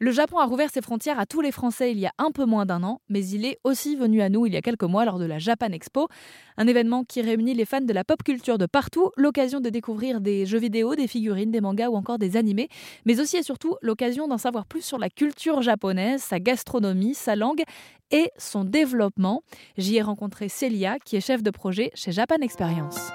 Le Japon a rouvert ses frontières à tous les Français il y a un peu moins d'un an, mais il est aussi venu à nous il y a quelques mois lors de la Japan Expo, un événement qui réunit les fans de la pop culture de partout, l'occasion de découvrir des jeux vidéo, des figurines, des mangas ou encore des animés, mais aussi et surtout l'occasion d'en savoir plus sur la culture japonaise, sa gastronomie, sa langue et son développement. J'y ai rencontré Celia, qui est chef de projet chez Japan Experience.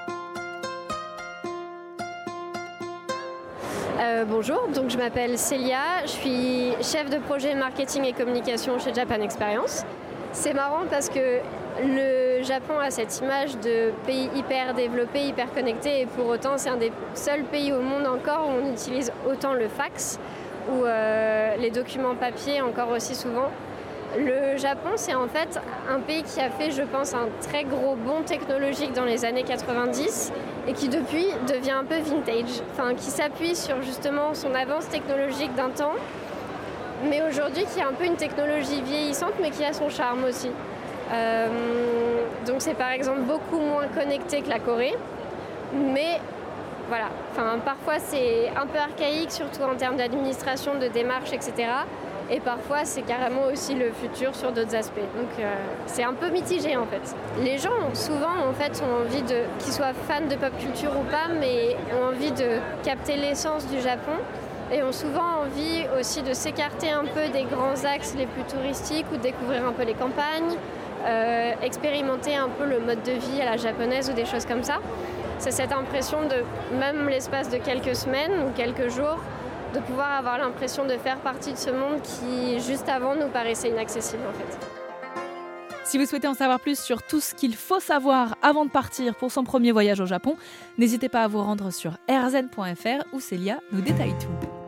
Euh, bonjour, je m'appelle Célia, je suis chef de projet marketing et communication chez Japan Experience. C'est marrant parce que le Japon a cette image de pays hyper développé, hyper connecté et pour autant c'est un des seuls pays au monde encore où on utilise autant le fax ou euh, les documents papier encore aussi souvent. Le Japon, c'est en fait un pays qui a fait, je pense, un très gros bond technologique dans les années 90 et qui depuis devient un peu vintage, enfin qui s'appuie sur justement son avance technologique d'un temps, mais aujourd'hui qui a un peu une technologie vieillissante mais qui a son charme aussi. Euh, donc c'est par exemple beaucoup moins connecté que la Corée, mais voilà, enfin parfois c'est un peu archaïque, surtout en termes d'administration, de démarche, etc. Et parfois, c'est carrément aussi le futur sur d'autres aspects. Donc, euh, c'est un peu mitigé en fait. Les gens, souvent, en fait, ont envie de, qu'ils soient fans de pop culture ou pas, mais ont envie de capter l'essence du Japon et ont souvent envie aussi de s'écarter un peu des grands axes les plus touristiques ou de découvrir un peu les campagnes, euh, expérimenter un peu le mode de vie à la japonaise ou des choses comme ça. C'est cette impression de, même l'espace de quelques semaines ou quelques jours, de pouvoir avoir l'impression de faire partie de ce monde qui, juste avant, nous paraissait inaccessible en fait. Si vous souhaitez en savoir plus sur tout ce qu'il faut savoir avant de partir pour son premier voyage au Japon, n'hésitez pas à vous rendre sur rzn.fr où Célia nous détaille tout.